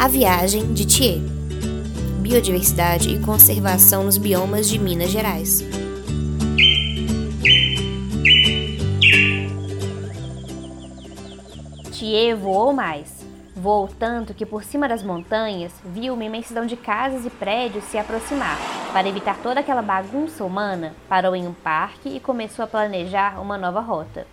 A Viagem de Thier Biodiversidade e conservação nos biomas de Minas Gerais. Thier voou mais. Voou tanto que por cima das montanhas viu uma imensidão de casas e prédios se aproximar. Para evitar toda aquela bagunça humana, parou em um parque e começou a planejar uma nova rota.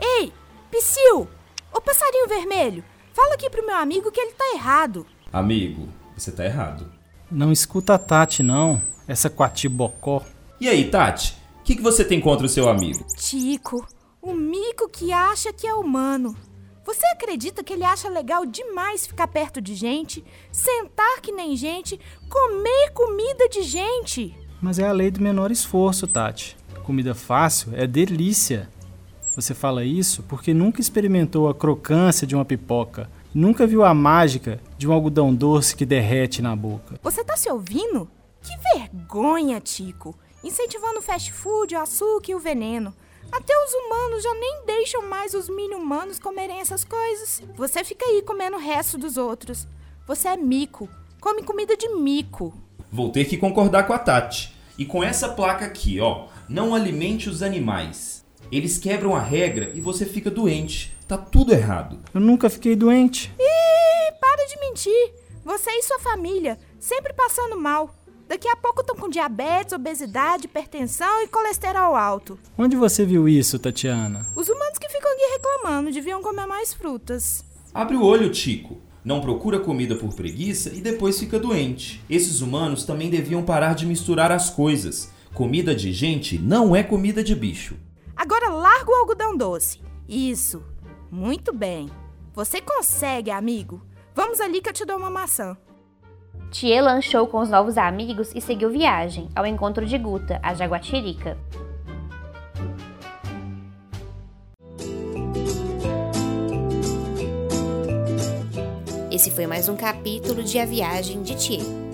Ei, Psyu! Ô passarinho vermelho, fala aqui pro meu amigo que ele tá errado. Amigo, você tá errado. Não escuta a Tati, não. Essa quatibocó. E aí, Tati? O que, que você tem contra o seu amigo? Tico, o mico que acha que é humano. Você acredita que ele acha legal demais ficar perto de gente, sentar que nem gente, comer comida de gente? Mas é a lei do menor esforço, Tati. Comida fácil é delícia. Você fala isso porque nunca experimentou a crocância de uma pipoca, nunca viu a mágica de um algodão doce que derrete na boca. Você tá se ouvindo? Que vergonha, Tico! Incentivando o fast food, o açúcar e o veneno. Até os humanos já nem deixam mais os mini-humanos comerem essas coisas. Você fica aí comendo o resto dos outros. Você é mico. Come comida de mico. Vou ter que concordar com a Tati. E com essa placa aqui, ó. Não alimente os animais. Eles quebram a regra e você fica doente. Tá tudo errado. Eu nunca fiquei doente. Ih, para de mentir. Você e sua família, sempre passando mal. Daqui a pouco estão com diabetes, obesidade, hipertensão e colesterol alto. Onde você viu isso, Tatiana? Os humanos que ficam aqui reclamando deviam comer mais frutas. Abre o olho, Tico. Não procura comida por preguiça e depois fica doente. Esses humanos também deviam parar de misturar as coisas. Comida de gente não é comida de bicho. Larga o algodão doce. Isso. Muito bem. Você consegue, amigo. Vamos ali que eu te dou uma maçã. Thier lanchou com os novos amigos e seguiu viagem ao encontro de Guta, a jaguatirica. Esse foi mais um capítulo de A Viagem de Thier.